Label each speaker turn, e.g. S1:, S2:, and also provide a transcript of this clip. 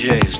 S1: DJs